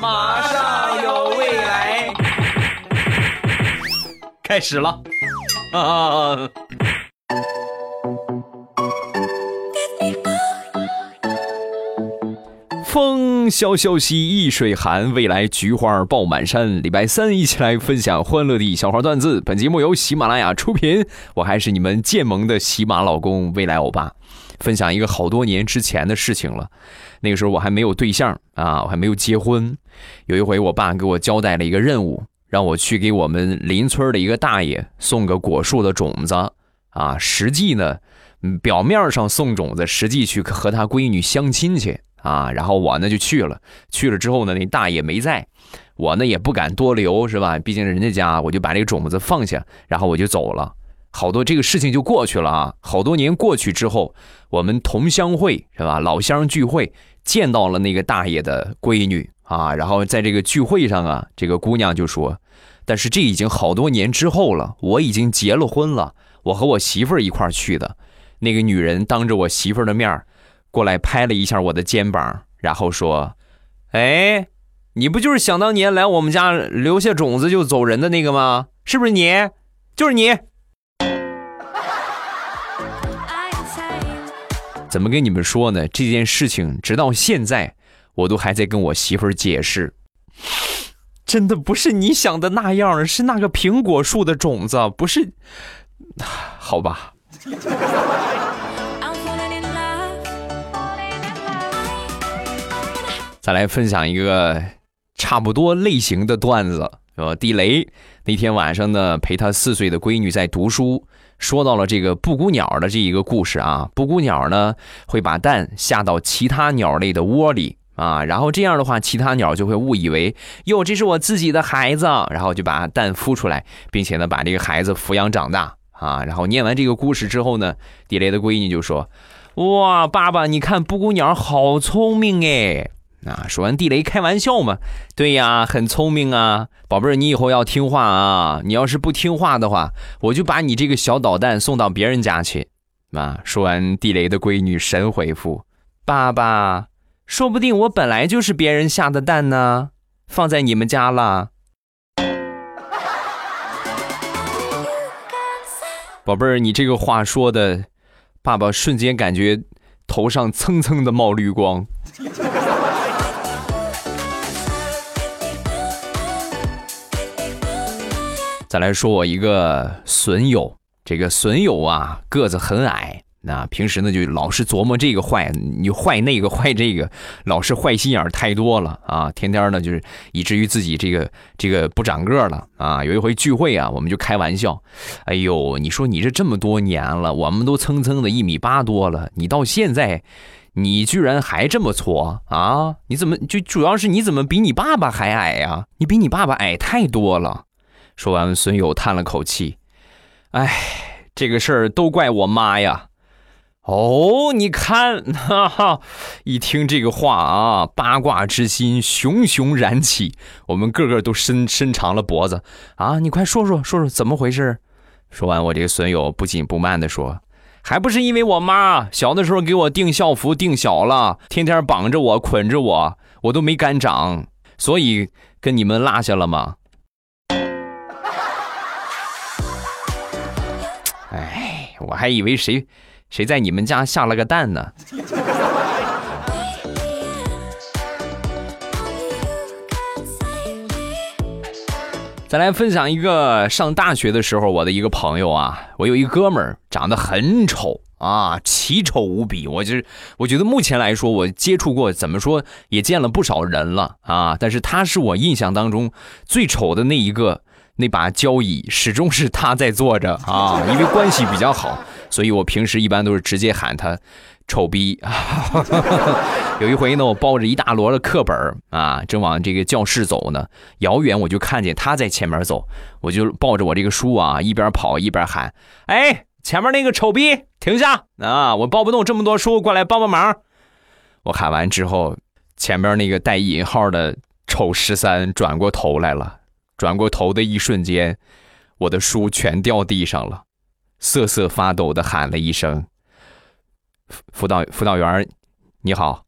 马上有未来，开始了啊！风萧萧兮易水寒，未来菊花爆满山。礼拜三一起来分享欢乐的小花段子。本节目由喜马拉雅出品，我还是你们渐萌的喜马老公未来欧巴。分享一个好多年之前的事情了，那个时候我还没有对象啊，我还没有结婚。有一回，我爸给我交代了一个任务，让我去给我们邻村的一个大爷送个果树的种子啊。实际呢，表面上送种子，实际去和他闺女相亲去啊。然后我呢就去了，去了之后呢，那大爷没在，我呢也不敢多留，是吧？毕竟人家家，我就把这个种子放下，然后我就走了。好多这个事情就过去了啊！好多年过去之后，我们同乡会是吧？老乡聚会见到了那个大爷的闺女啊，然后在这个聚会上啊，这个姑娘就说：“但是这已经好多年之后了，我已经结了婚了，我和我媳妇儿一块儿去的。”那个女人当着我媳妇儿的面儿过来拍了一下我的肩膀，然后说：“哎，你不就是想当年来我们家留下种子就走人的那个吗？是不是你？就是你。”怎么跟你们说呢？这件事情直到现在，我都还在跟我媳妇儿解释。真的不是你想的那样，是那个苹果树的种子，不是？好吧。再来分享一个差不多类型的段子，呃，地雷那天晚上呢，陪他四岁的闺女在读书。说到了这个布谷鸟的这一个故事啊，布谷鸟呢会把蛋下到其他鸟类的窝里啊，然后这样的话，其他鸟就会误以为哟，这是我自己的孩子，然后就把蛋孵出来，并且呢把这个孩子抚养长大啊。然后念完这个故事之后呢，地雷的闺女就说：“哇，爸爸，你看布谷鸟好聪明哎。”啊！说完，地雷开玩笑嘛？对呀，很聪明啊，宝贝儿，你以后要听话啊！你要是不听话的话，我就把你这个小导弹送到别人家去。啊！说完，地雷的闺女神回复：“爸爸，说不定我本来就是别人下的蛋呢，放在你们家了。”宝贝儿，你这个话说的，爸爸瞬间感觉头上蹭蹭的冒绿光。再来说，我一个损友，这个损友啊，个子很矮，那平时呢就老是琢磨这个坏，你坏那个坏这个，老是坏心眼太多了啊！天天呢就是以至于自己这个这个不长个了啊！有一回聚会啊，我们就开玩笑，哎呦，你说你这这么多年了，我们都蹭蹭的一米八多了，你到现在，你居然还这么矬啊？你怎么就主要是你怎么比你爸爸还矮呀？你比你爸爸矮太多了。说完，孙友叹了口气：“哎，这个事儿都怪我妈呀！”哦，你看，哈哈，一听这个话啊，八卦之心熊熊燃起，我们个个都伸伸长了脖子啊！你快说说，说说怎么回事？说完，我这个损友不紧不慢的说：“还不是因为我妈小的时候给我订校服订小了，天天绑着我捆着我，我都没敢长，所以跟你们落下了吗哎？”我还以为谁谁在你们家下了个蛋呢。再来分享一个上大学的时候，我的一个朋友啊，我有一哥们儿长得很丑啊，奇丑无比。我就是我觉得目前来说，我接触过怎么说也见了不少人了啊，但是他是我印象当中最丑的那一个。那把交椅始终是他在坐着啊，因为关系比较好，所以我平时一般都是直接喊他“丑逼”。有一回呢，我抱着一大摞的课本啊，正往这个教室走呢，遥远我就看见他在前面走，我就抱着我这个书啊，一边跑一边喊：“哎，前面那个丑逼，停下啊！我抱不动这么多书，过来帮帮忙。”我喊完之后，前面那个带引号的丑十三转过头来了。转过头的一瞬间，我的书全掉地上了，瑟瑟发抖的喊了一声：“辅导辅导员，你好。”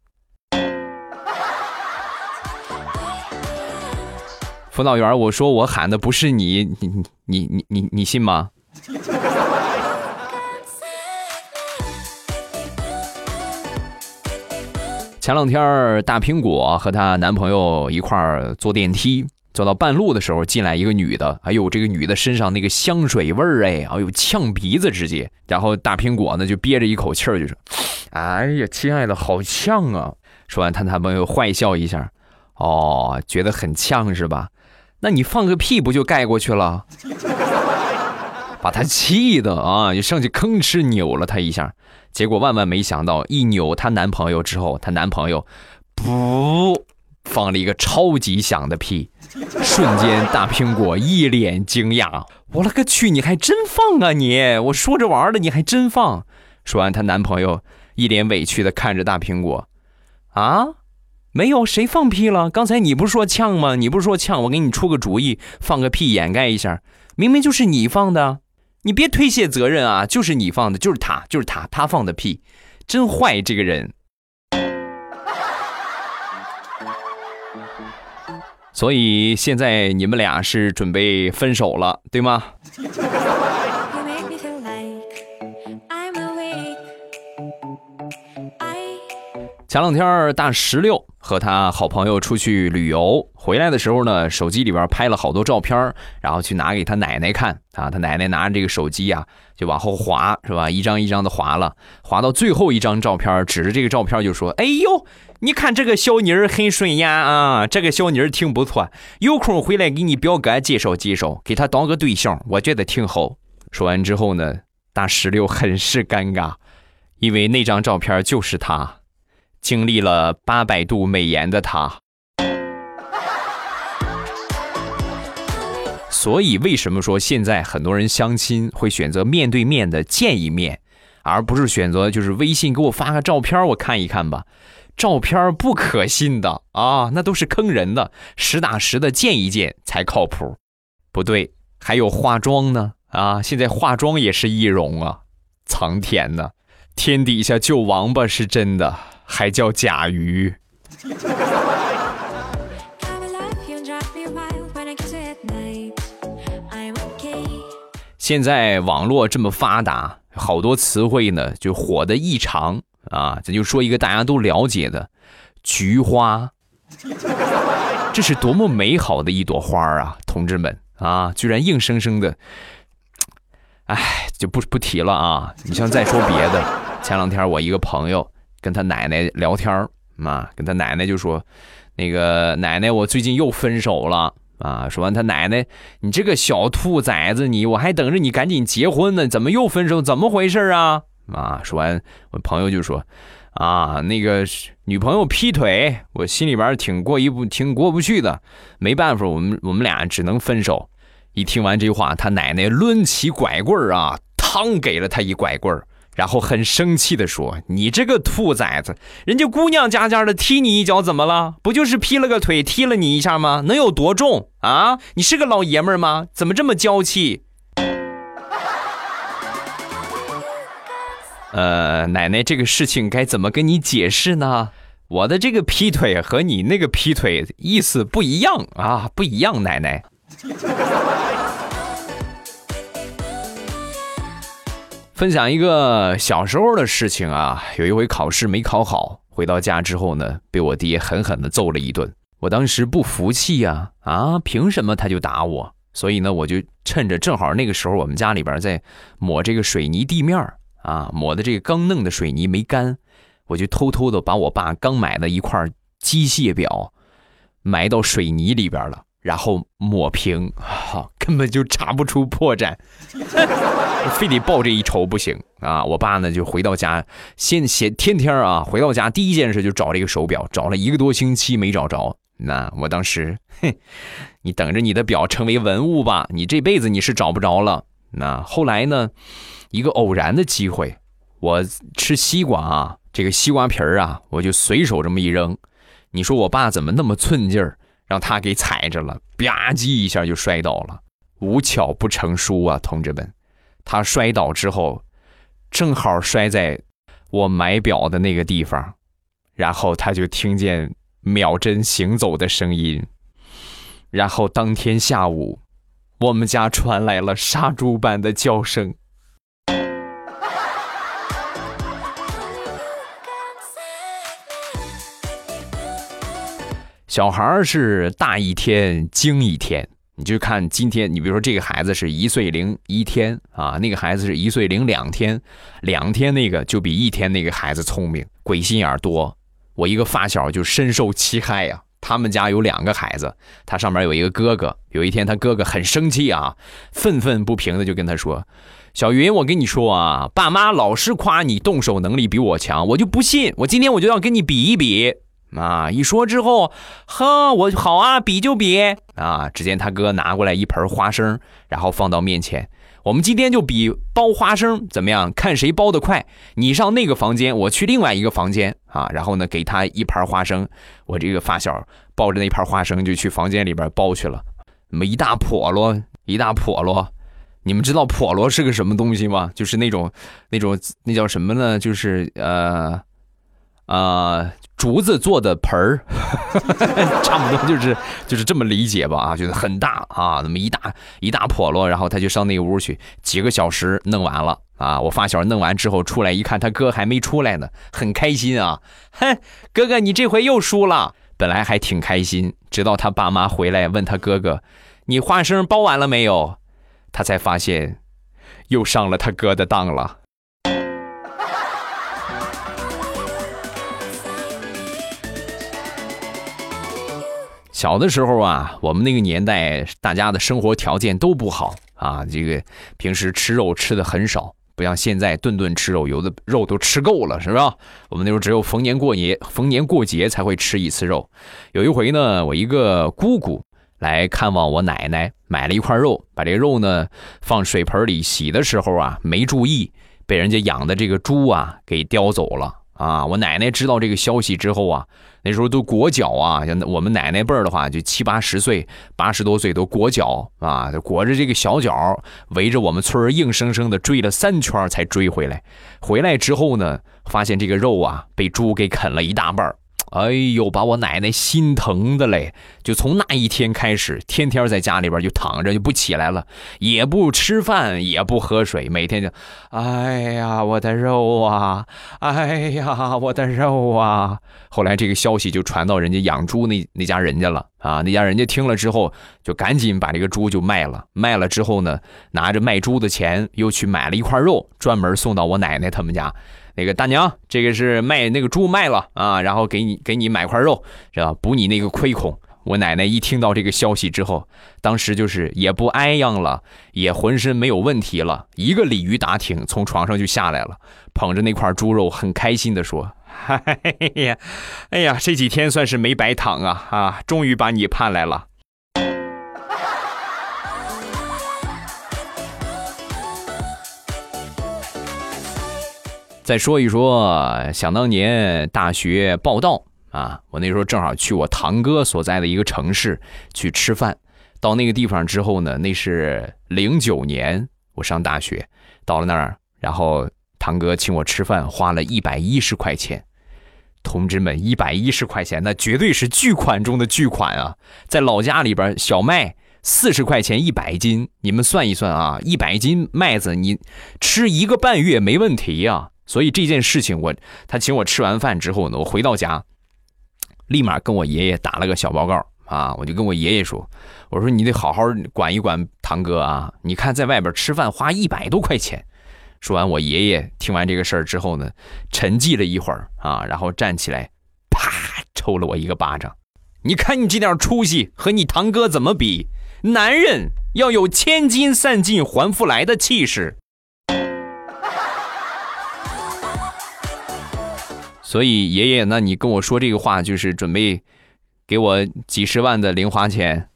辅导员，我说我喊的不是你，你你你你你信吗？前两天大苹果和她男朋友一块儿坐电梯，走到半路的时候，进来一个女的。哎呦，这个女的身上那个香水味儿，哎，哎呦，呛鼻子直接。然后大苹果呢就憋着一口气儿就说：“ 哎呀，亲爱的，好呛啊！”说完，她男朋友坏笑一下：“哦，觉得很呛是吧？那你放个屁不就盖过去了？”把他气的啊，就上去吭哧扭了他一下。结果万万没想到，一扭她男朋友之后，她男朋友，噗，放了一个超级响的屁，瞬间大苹果一脸惊讶：“我勒个去，你还真放啊你！我说着玩的，你还真放。”说完，她男朋友一脸委屈的看着大苹果：“啊，没有谁放屁了？刚才你不是说呛吗？你不是说呛？我给你出个主意，放个屁掩盖一下，明明就是你放的。”你别推卸责任啊！就是你放的，就是他，就是他，他放的屁，真坏这个人。所以现在你们俩是准备分手了，对吗？前两天大石榴和他好朋友出去旅游，回来的时候呢，手机里边拍了好多照片，然后去拿给他奶奶看啊。他奶奶拿着这个手机啊，就往后滑，是吧？一张一张的滑了，滑到最后一张照片，指着这个照片就说：“哎呦，你看这个小妮儿很顺眼啊，这个小妮儿挺不错，有空回来给你表哥介绍介绍，给他当个对象，我觉得挺好。”说完之后呢，大石榴很是尴尬，因为那张照片就是他。经历了八百度美颜的他，所以为什么说现在很多人相亲会选择面对面的见一面，而不是选择就是微信给我发个照片我看一看吧？照片不可信的啊，那都是坑人的，实打实的见一见才靠谱。不对，还有化妆呢啊！现在化妆也是易容啊！苍天呐，天底下救王八是真的。还叫甲鱼。现在网络这么发达，好多词汇呢就火的异常啊！咱就说一个大家都了解的“菊花”，这是多么美好的一朵花啊！同志们啊，居然硬生生的，哎，就不不提了啊！你像再说别的，前两天我一个朋友。跟他奶奶聊天儿啊，跟他奶奶就说：“那个奶奶，我最近又分手了啊。”说完，他奶奶：“你这个小兔崽子，你我还等着你赶紧结婚呢，怎么又分手？怎么回事啊？”啊，说完，我朋友就说：“啊，那个女朋友劈腿，我心里边挺过意不挺过不去的，没办法，我们我们俩只能分手。”一听完这句话，他奶奶抡起拐棍儿啊，嘡给了他一拐棍儿。然后很生气的说：“你这个兔崽子，人家姑娘家家的踢你一脚怎么了？不就是劈了个腿，踢了你一下吗？能有多重啊？你是个老爷们吗？怎么这么娇气？”呃，奶奶，这个事情该怎么跟你解释呢？我的这个劈腿和你那个劈腿意思不一样啊，不一样，奶奶。分享一个小时候的事情啊，有一回考试没考好，回到家之后呢，被我爹狠狠的揍了一顿。我当时不服气呀，啊，凭什么他就打我？所以呢，我就趁着正好那个时候我们家里边在抹这个水泥地面啊，抹的这个刚弄的水泥没干，我就偷偷的把我爸刚买的一块机械表埋到水泥里边了。然后抹平，哈，根本就查不出破绽，非得报这一仇不行啊！我爸呢就回到家，先先天天啊，回到家第一件事就找这个手表，找了一个多星期没找着。那我当时，哼，你等着你的表成为文物吧，你这辈子你是找不着了。那后来呢，一个偶然的机会，我吃西瓜啊，这个西瓜皮儿啊，我就随手这么一扔，你说我爸怎么那么寸劲儿？让他给踩着了，吧唧一下就摔倒了。无巧不成书啊，同志们！他摔倒之后，正好摔在我买表的那个地方，然后他就听见秒针行走的声音。然后当天下午，我们家传来了杀猪般的叫声。小孩是大一天精一天，你就看今天，你比如说这个孩子是一岁零一天啊，那个孩子是一岁零两天，两天那个就比一天那个孩子聪明，鬼心眼多。我一个发小就深受其害呀，他们家有两个孩子，他上面有一个哥哥。有一天他哥哥很生气啊，愤愤不平的就跟他说：“小云，我跟你说啊，爸妈老是夸你动手能力比我强，我就不信，我今天我就要跟你比一比。”啊！一说之后，呵，我好啊，比就比啊！只见他哥拿过来一盆花生，然后放到面前，我们今天就比剥花生，怎么样？看谁剥得快。你上那个房间，我去另外一个房间啊。然后呢，给他一盘花生，我这个发小抱着那盘花生就去房间里边剥去了。那么一大笸箩，一大笸箩，你们知道笸箩是个什么东西吗？就是那种那种那叫什么呢？就是呃。啊，竹子做的盆儿，差不多就是就是这么理解吧啊，就是很大啊，那么一大一大笸箩，然后他就上那屋去，几个小时弄完了啊。我发小弄完之后出来一看，他哥还没出来呢，很开心啊，哼，哥哥你这回又输了。本来还挺开心，直到他爸妈回来问他哥哥，你花生包完了没有，他才发现又上了他哥的当了。小的时候啊，我们那个年代，大家的生活条件都不好啊。这个平时吃肉吃的很少，不像现在顿顿吃肉，有的肉都吃够了，是吧？我们那时候只有逢年过节、逢年过节才会吃一次肉。有一回呢，我一个姑姑来看望我奶奶，买了一块肉，把这肉呢放水盆里洗的时候啊，没注意，被人家养的这个猪啊给叼走了。啊！我奶奶知道这个消息之后啊，那时候都裹脚啊，像我们奶奶辈儿的话，就七八十岁、八十多岁都裹脚啊，裹着这个小脚，围着我们村硬生生的追了三圈才追回来。回来之后呢，发现这个肉啊被猪给啃了一大半儿。哎呦，把我奶奶心疼的嘞！就从那一天开始，天天在家里边就躺着，就不起来了，也不吃饭，也不喝水，每天就，哎呀，我的肉啊，哎呀，我的肉啊！后来这个消息就传到人家养猪那那家人家了啊，那家人家听了之后，就赶紧把这个猪就卖了。卖了之后呢，拿着卖猪的钱，又去买了一块肉，专门送到我奶奶他们家。那个大娘，这个是卖那个猪卖了啊，然后给你给你买块肉，是吧？补你那个亏空。我奶奶一听到这个消息之后，当时就是也不哀样了，也浑身没有问题了，一个鲤鱼打挺从床上就下来了，捧着那块猪肉，很开心的说：“ 哎呀，哎呀，这几天算是没白躺啊啊，终于把你盼来了。”再说一说，想当年大学报道啊，我那时候正好去我堂哥所在的一个城市去吃饭。到那个地方之后呢，那是零九年，我上大学，到了那儿，然后堂哥请我吃饭，花了一百一十块钱。同志们，一百一十块钱，那绝对是巨款中的巨款啊！在老家里边，小麦四十块钱一百斤，你们算一算啊，一百斤麦子你吃一个半月没问题呀。所以这件事情，我他请我吃完饭之后呢，我回到家，立马跟我爷爷打了个小报告啊，我就跟我爷爷说：“我说你得好好管一管堂哥啊，你看在外边吃饭花一百多块钱。”说完，我爷爷听完这个事儿之后呢，沉寂了一会儿啊，然后站起来，啪抽了我一个巴掌。你看你这点出息，和你堂哥怎么比？男人要有千金散尽还复来的气势。所以爷爷，那你跟我说这个话，就是准备给我几十万的零花钱。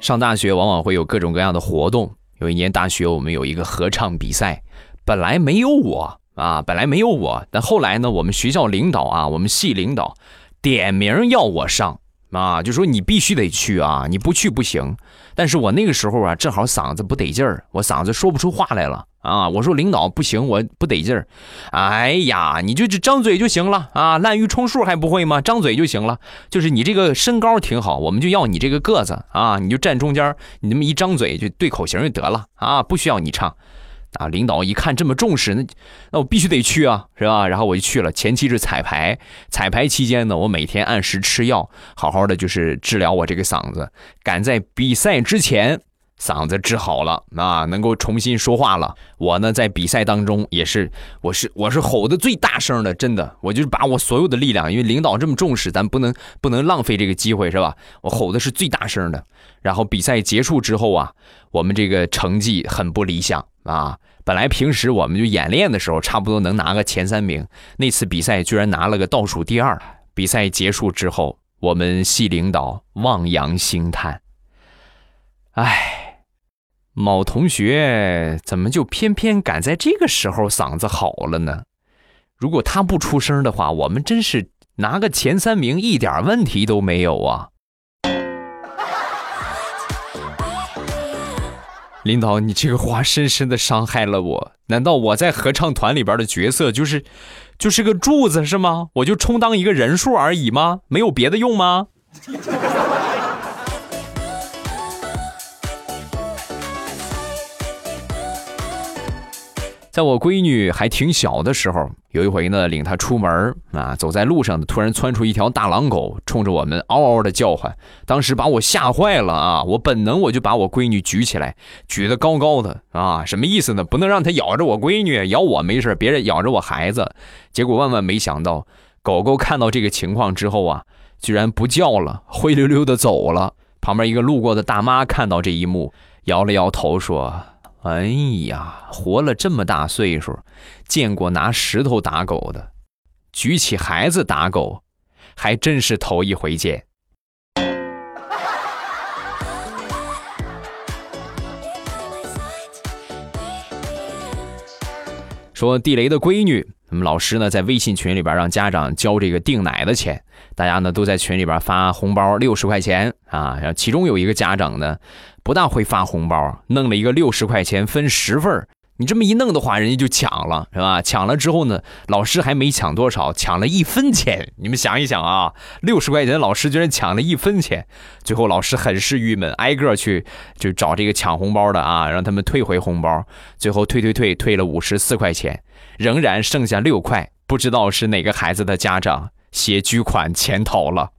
上大学往往会有各种各样的活动。有一年大学，我们有一个合唱比赛，本来没有我啊，本来没有我，但后来呢，我们学校领导啊，我们系领导点名要我上啊，就说你必须得去啊，你不去不行。但是我那个时候啊，正好嗓子不得劲儿，我嗓子说不出话来了啊。我说领导不行，我不得劲儿。哎呀，你就只张嘴就行了啊，滥竽充数还不会吗？张嘴就行了。就是你这个身高挺好，我们就要你这个个子啊，你就站中间，你那么一张嘴就对口型就得了啊，不需要你唱。啊，领导一看这么重视，那那我必须得去啊，是吧？然后我就去了。前期是彩排，彩排期间呢，我每天按时吃药，好好的就是治疗我这个嗓子，赶在比赛之前嗓子治好了，啊，能够重新说话了。我呢，在比赛当中也是，我是我是吼的最大声的，真的，我就把我所有的力量，因为领导这么重视，咱不能不能浪费这个机会，是吧？我吼的是最大声的。然后比赛结束之后啊，我们这个成绩很不理想。啊，本来平时我们就演练的时候，差不多能拿个前三名。那次比赛居然拿了个倒数第二。比赛结束之后，我们系领导望洋兴叹：“哎，某同学怎么就偏偏赶在这个时候嗓子好了呢？如果他不出声的话，我们真是拿个前三名一点问题都没有啊！”领导，你这个话深深的伤害了我。难道我在合唱团里边的角色就是，就是个柱子是吗？我就充当一个人数而已吗？没有别的用吗？在我闺女还挺小的时候，有一回呢，领她出门啊，走在路上呢，突然窜出一条大狼狗，冲着我们嗷嗷的叫唤，当时把我吓坏了啊！我本能我就把我闺女举起来，举得高高的啊，什么意思呢？不能让它咬着我闺女，咬我没事，别人咬着我孩子。结果万万没想到，狗狗看到这个情况之后啊，居然不叫了，灰溜溜的走了。旁边一个路过的大妈看到这一幕，摇了摇头说。哎呀，活了这么大岁数，见过拿石头打狗的，举起孩子打狗，还真是头一回见。说地雷的闺女。那么老师呢，在微信群里边让家长交这个订奶的钱，大家呢都在群里边发红包六十块钱啊。然后其中有一个家长呢，不大会发红包，弄了一个六十块钱分十份你这么一弄的话，人家就抢了，是吧？抢了之后呢，老师还没抢多少，抢了一分钱。你们想一想啊，六十块钱，老师居然抢了一分钱。最后老师很是郁闷，挨个去就找这个抢红包的啊，让他们退回红包。最后退退退退了五十四块钱。仍然剩下六块，不知道是哪个孩子的家长携巨款潜逃了。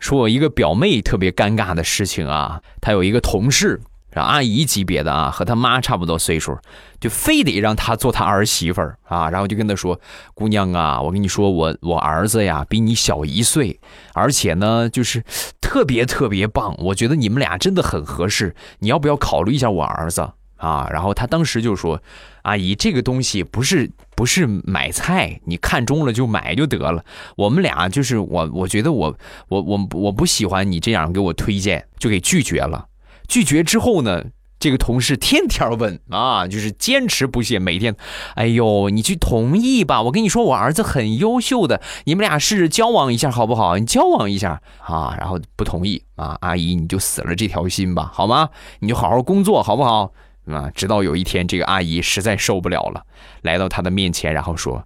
说我一个表妹特别尴尬的事情啊，她有一个同事。阿姨级别的啊，和他妈差不多岁数，就非得让他做他儿媳妇儿啊，然后就跟他说：“姑娘啊，我跟你说，我我儿子呀比你小一岁，而且呢就是特别特别棒，我觉得你们俩真的很合适，你要不要考虑一下我儿子啊？”然后他当时就说：“阿姨，这个东西不是不是买菜，你看中了就买就得了。我们俩就是我，我觉得我我我我不喜欢你这样给我推荐，就给拒绝了。”拒绝之后呢，这个同事天天问啊，就是坚持不懈，每天，哎呦，你去同意吧，我跟你说，我儿子很优秀的，你们俩试着交往一下好不好？你交往一下啊，然后不同意啊，阿姨你就死了这条心吧，好吗？你就好好工作好不好？啊，直到有一天，这个阿姨实在受不了了，来到他的面前，然后说：“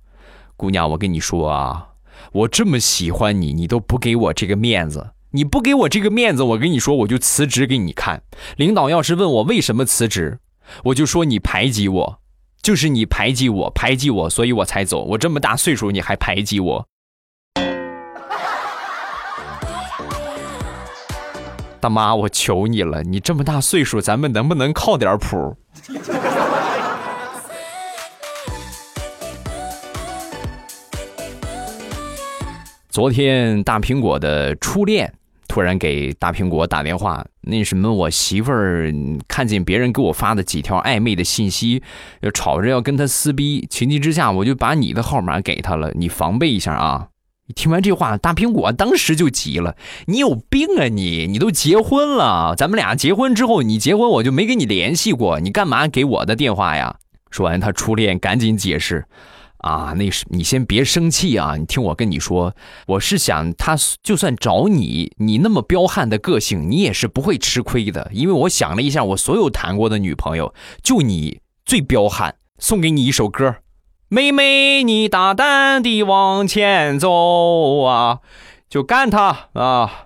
姑娘，我跟你说啊，我这么喜欢你，你都不给我这个面子。”你不给我这个面子，我跟你说，我就辞职给你看。领导要是问我为什么辞职，我就说你排挤我，就是你排挤我，排挤我，所以我才走。我这么大岁数，你还排挤我？大妈，我求你了，你这么大岁数，咱们能不能靠点谱？昨天大苹果的初恋突然给大苹果打电话，那什么，我媳妇儿看见别人给我发的几条暧昧的信息，就吵着要跟他撕逼。情急之下，我就把你的号码给他了，你防备一下啊！听完这话，大苹果当时就急了：“你有病啊你！你都结婚了，咱们俩结婚之后，你结婚我就没跟你联系过，你干嘛给我的电话呀？”说完，他初恋赶紧解释。啊，那是你先别生气啊！你听我跟你说，我是想他就算找你，你那么彪悍的个性，你也是不会吃亏的。因为我想了一下，我所有谈过的女朋友，就你最彪悍。送给你一首歌，妹妹，你大胆地往前走啊，就干他啊！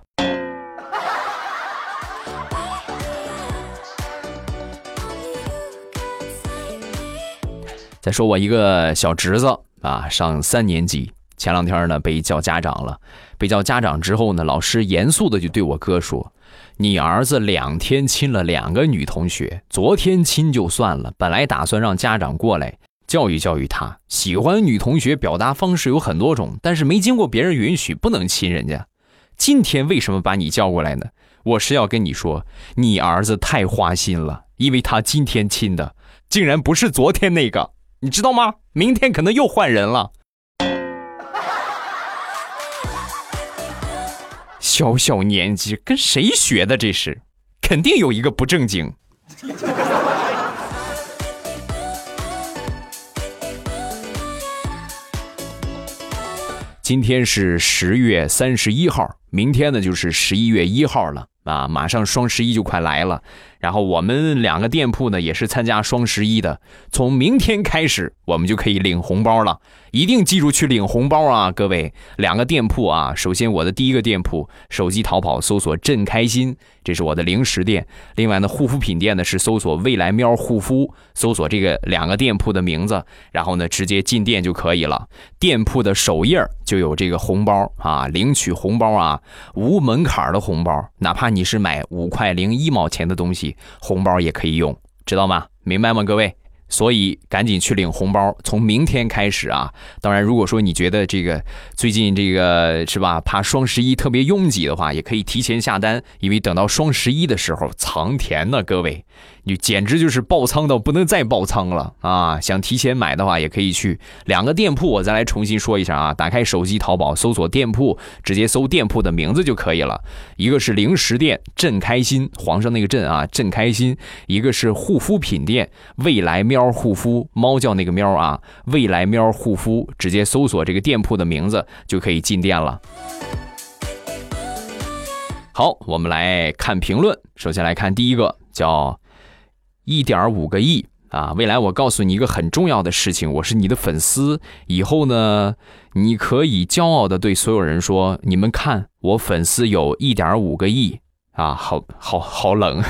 再说我一个小侄子啊，上三年级，前两天呢被叫家长了。被叫家长之后呢，老师严肃的就对我哥说：“你儿子两天亲了两个女同学，昨天亲就算了，本来打算让家长过来教育教育他。喜欢女同学表达方式有很多种，但是没经过别人允许不能亲人家。今天为什么把你叫过来呢？我是要跟你说，你儿子太花心了，因为他今天亲的竟然不是昨天那个。”你知道吗？明天可能又换人了。小小年纪跟谁学的？这是，肯定有一个不正经。今天是十月三十一号，明天呢就是十一月一号了啊！马上双十一就快来了。然后我们两个店铺呢，也是参加双十一的。从明天开始，我们就可以领红包了。一定记住去领红包啊，各位！两个店铺啊，首先我的第一个店铺，手机淘宝搜索“朕开心”，这是我的零食店。另外呢，护肤品店呢是搜索“未来喵护肤”，搜索这个两个店铺的名字，然后呢直接进店就可以了。店铺的首页就有这个红包啊，领取红包啊，无门槛的红包，哪怕你是买五块零一毛钱的东西。红包也可以用，知道吗？明白吗，各位？所以赶紧去领红包，从明天开始啊！当然，如果说你觉得这个最近这个是吧，怕双十一特别拥挤的话，也可以提前下单，因为等到双十一的时候藏甜呢，各位。你简直就是爆仓到不能再爆仓了啊！想提前买的话，也可以去两个店铺。我再来重新说一下啊，打开手机淘宝，搜索店铺，直接搜店铺的名字就可以了。一个是零食店，朕开心，皇上那个朕啊，朕开心；一个是护肤品店，未来喵护肤，猫叫那个喵啊，未来喵护肤，直接搜索这个店铺的名字就可以进店了。好，我们来看评论，首先来看第一个，叫。一点五个亿啊！未来我告诉你一个很重要的事情，我是你的粉丝。以后呢，你可以骄傲的对所有人说：“你们看，我粉丝有一点五个亿啊！”好好好冷，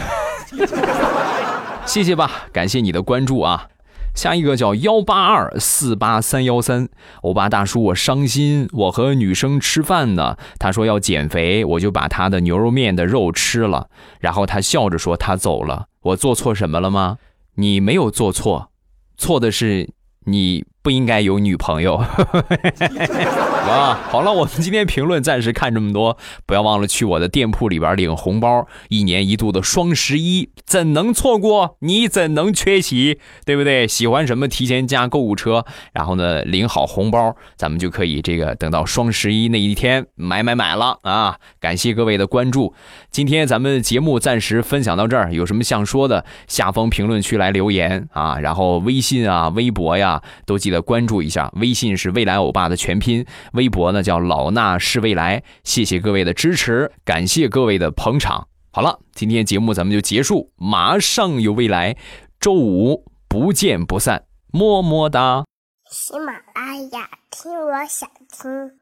谢谢吧，感谢你的关注啊！下一个叫幺八二四八三幺三，欧巴大叔，我伤心，我和女生吃饭呢，他说要减肥，我就把他的牛肉面的肉吃了，然后他笑着说他走了。我做错什么了吗？你没有做错，错的是你不应该有女朋友。啊，好了，我们今天评论暂时看这么多，不要忘了去我的店铺里边领红包。一年一度的双十一怎能错过？你怎能缺席？对不对？喜欢什么提前加购物车，然后呢领好红包，咱们就可以这个等到双十一那一天买买买了啊！感谢各位的关注，今天咱们节目暂时分享到这儿，有什么想说的，下方评论区来留言啊！然后微信啊、微博呀都记得关注一下，微信是未来欧巴的全拼。微博呢叫老衲是未来，谢谢各位的支持，感谢各位的捧场。好了，今天节目咱们就结束，马上有未来，周五不见不散，么么哒。喜马拉雅听，我想听。